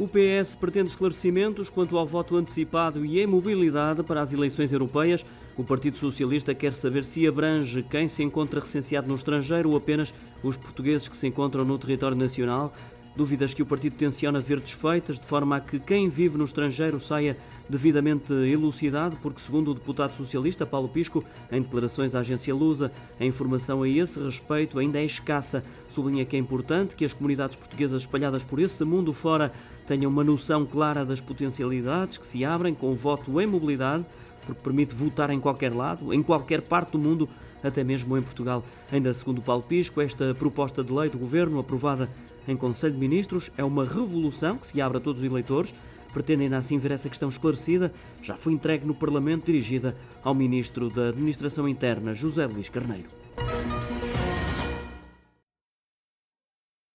O PS pretende esclarecimentos quanto ao voto antecipado e a mobilidade para as eleições europeias. O Partido Socialista quer saber se abrange quem se encontra recenseado no estrangeiro ou apenas os portugueses que se encontram no território nacional. Dúvidas que o partido tenciona ver desfeitas, de forma a que quem vive no estrangeiro saia devidamente elucidado, porque, segundo o deputado socialista Paulo Pisco, em declarações à agência Lusa, a informação a esse respeito ainda é escassa. Sublinha que é importante que as comunidades portuguesas espalhadas por esse mundo fora tenham uma noção clara das potencialidades que se abrem com o voto em mobilidade, porque permite votar em qualquer lado, em qualquer parte do mundo, até mesmo em Portugal. Ainda segundo Paulo Pisco, esta proposta de lei do Governo, aprovada em Conselho de Ministros, é uma revolução que se abre a todos os eleitores, pretende ainda assim ver essa questão esclarecida, já foi entregue no Parlamento dirigida ao Ministro da Administração Interna, José Luís Carneiro.